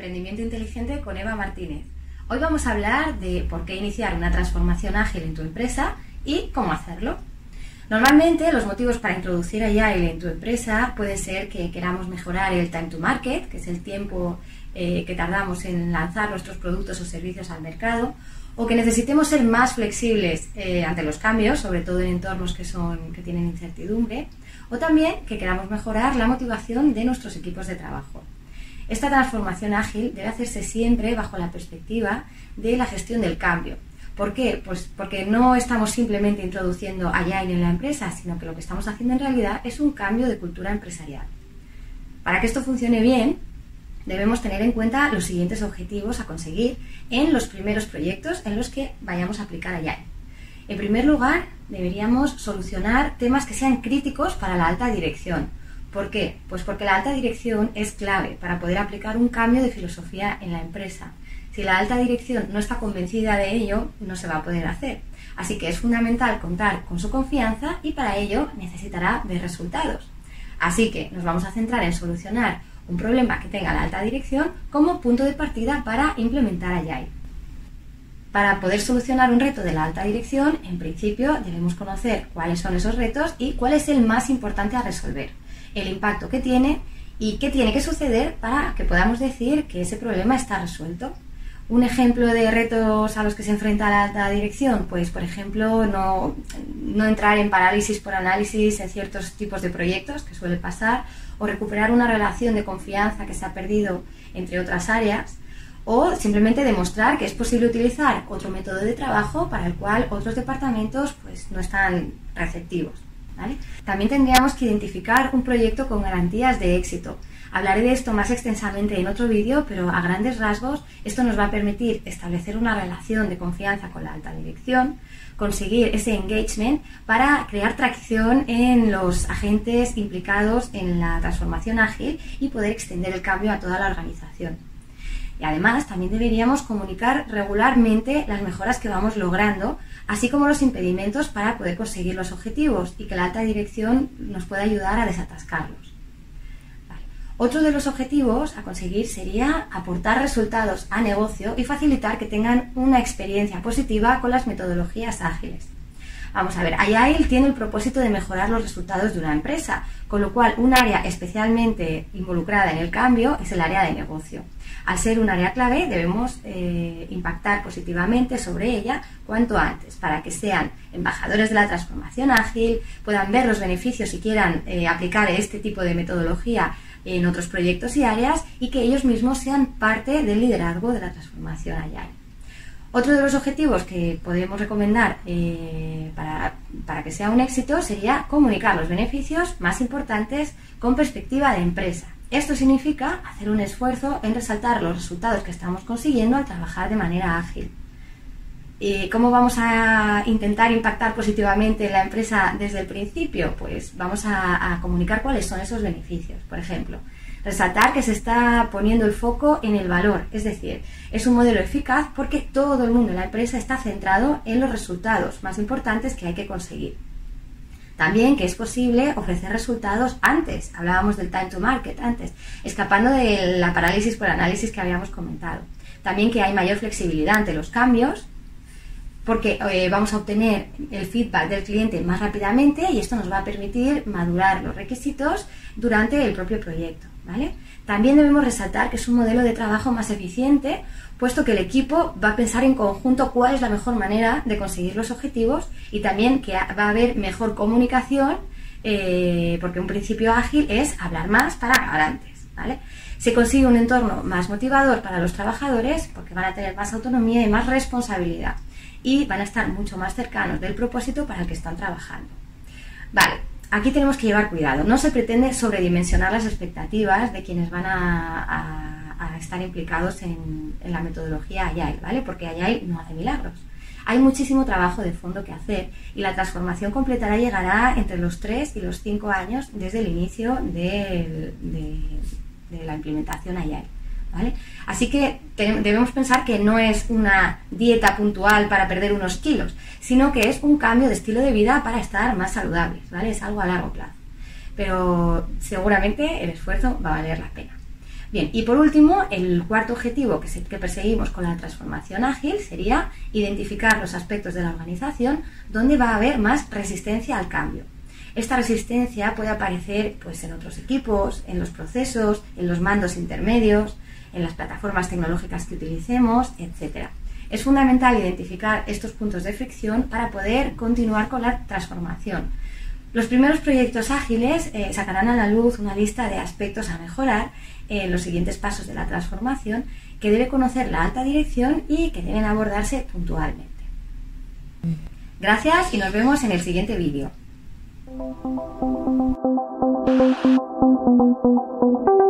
Emprendimiento Inteligente con Eva Martínez. Hoy vamos a hablar de por qué iniciar una transformación ágil en tu empresa y cómo hacerlo. Normalmente los motivos para introducir Agile en tu empresa puede ser que queramos mejorar el time to market, que es el tiempo eh, que tardamos en lanzar nuestros productos o servicios al mercado, o que necesitemos ser más flexibles eh, ante los cambios, sobre todo en entornos que, son, que tienen incertidumbre, o también que queramos mejorar la motivación de nuestros equipos de trabajo. Esta transformación ágil debe hacerse siempre bajo la perspectiva de la gestión del cambio. ¿Por qué? Pues porque no estamos simplemente introduciendo Agile en la empresa, sino que lo que estamos haciendo en realidad es un cambio de cultura empresarial. Para que esto funcione bien, debemos tener en cuenta los siguientes objetivos a conseguir en los primeros proyectos en los que vayamos a aplicar Agile. En primer lugar, deberíamos solucionar temas que sean críticos para la alta dirección, ¿Por qué? Pues porque la alta dirección es clave para poder aplicar un cambio de filosofía en la empresa. Si la alta dirección no está convencida de ello, no se va a poder hacer. Así que es fundamental contar con su confianza y para ello necesitará ver resultados. Así que nos vamos a centrar en solucionar un problema que tenga la alta dirección como punto de partida para implementar Agile. Para poder solucionar un reto de la alta dirección, en principio debemos conocer cuáles son esos retos y cuál es el más importante a resolver el impacto que tiene y qué tiene que suceder para que podamos decir que ese problema está resuelto. Un ejemplo de retos a los que se enfrenta la alta dirección, pues por ejemplo no, no entrar en parálisis por análisis en ciertos tipos de proyectos, que suele pasar, o recuperar una relación de confianza que se ha perdido entre otras áreas, o simplemente demostrar que es posible utilizar otro método de trabajo para el cual otros departamentos pues, no están receptivos. También tendríamos que identificar un proyecto con garantías de éxito. Hablaré de esto más extensamente en otro vídeo, pero a grandes rasgos esto nos va a permitir establecer una relación de confianza con la alta dirección, conseguir ese engagement para crear tracción en los agentes implicados en la transformación ágil y poder extender el cambio a toda la organización. Y además también deberíamos comunicar regularmente las mejoras que vamos logrando así como los impedimentos para poder conseguir los objetivos y que la alta dirección nos pueda ayudar a desatascarlos. Otro de los objetivos a conseguir sería aportar resultados a negocio y facilitar que tengan una experiencia positiva con las metodologías ágiles. Vamos a ver, Agile tiene el propósito de mejorar los resultados de una empresa, con lo cual un área especialmente involucrada en el cambio es el área de negocio. Al ser un área clave debemos eh, impactar positivamente sobre ella cuanto antes para que sean embajadores de la transformación ágil, puedan ver los beneficios y quieran eh, aplicar este tipo de metodología en otros proyectos y áreas y que ellos mismos sean parte del liderazgo de la transformación Agile. Otro de los objetivos que podemos recomendar eh, para, para, que sea un éxito sería comunicar los beneficios más importantes con perspectiva de empresa. Esto significa hacer un esfuerzo en resaltar los resultados que estamos consiguiendo al trabajar de manera ágil. ¿Y ¿Cómo vamos a intentar impactar positivamente en la empresa desde el principio? Pues vamos a comunicar cuáles son esos beneficios. Por ejemplo, Resaltar que se está poniendo el foco en el valor, es decir, es un modelo eficaz porque todo el mundo en la empresa está centrado en los resultados más importantes que hay que conseguir. También que es posible ofrecer resultados antes, hablábamos del time to market antes, escapando de la parálisis por análisis que habíamos comentado. También que hay mayor flexibilidad ante los cambios, porque eh, vamos a obtener el feedback del cliente más rápidamente y esto nos va a permitir madurar los requisitos durante el propio proyecto. También debemos resaltar que es un modelo de trabajo más eficiente, puesto que el equipo va a pensar en conjunto cuál es la mejor manera de conseguir los objetivos y también que va a haber mejor comunicación, eh, porque un principio ágil es hablar más para acabar antes. Se consigue un entorno más motivador para los trabajadores porque van a tener más autonomía y más responsabilidad y van a estar mucho más cercanos del propósito para el que están trabajando. Vale, aquí tenemos que llevar cuidado. No se pretende sobredimensionar las expectativas de quienes van a, estar implicados en, la metodología Agile, ¿vale? Porque Agile no hace milagros. Hay muchísimo trabajo de fondo que hacer y la transformación completará llegará entre los 3 y los 5 años desde el inicio de, la implementación Agile. Así que debemos pensar que no es una dieta puntual para perder unos kilos, sino que es un cambio de estilo de vida para estar más saludables, ¿vale? Es algo a largo plazo. Pero seguramente el esfuerzo va a valer la pena. Bien, y por último, el cuarto objetivo que, que, perseguimos con la transformación ágil sería identificar los aspectos de la organización donde va a haber más resistencia al cambio. Esta resistencia puede aparecer pues, en otros equipos, en los procesos, en los mandos intermedios, en las plataformas tecnológicas que utilicemos, etc. Es fundamental identificar estos puntos de fricción para poder continuar con la transformación. Los primeros proyectos ágiles eh, sacarán a la luz una lista de aspectos a mejorar en los siguientes pasos de la transformación que debe conocer la alta dirección y que deben abordarse puntualmente. Gracias y nos vemos en el siguiente vídeo. Thank you.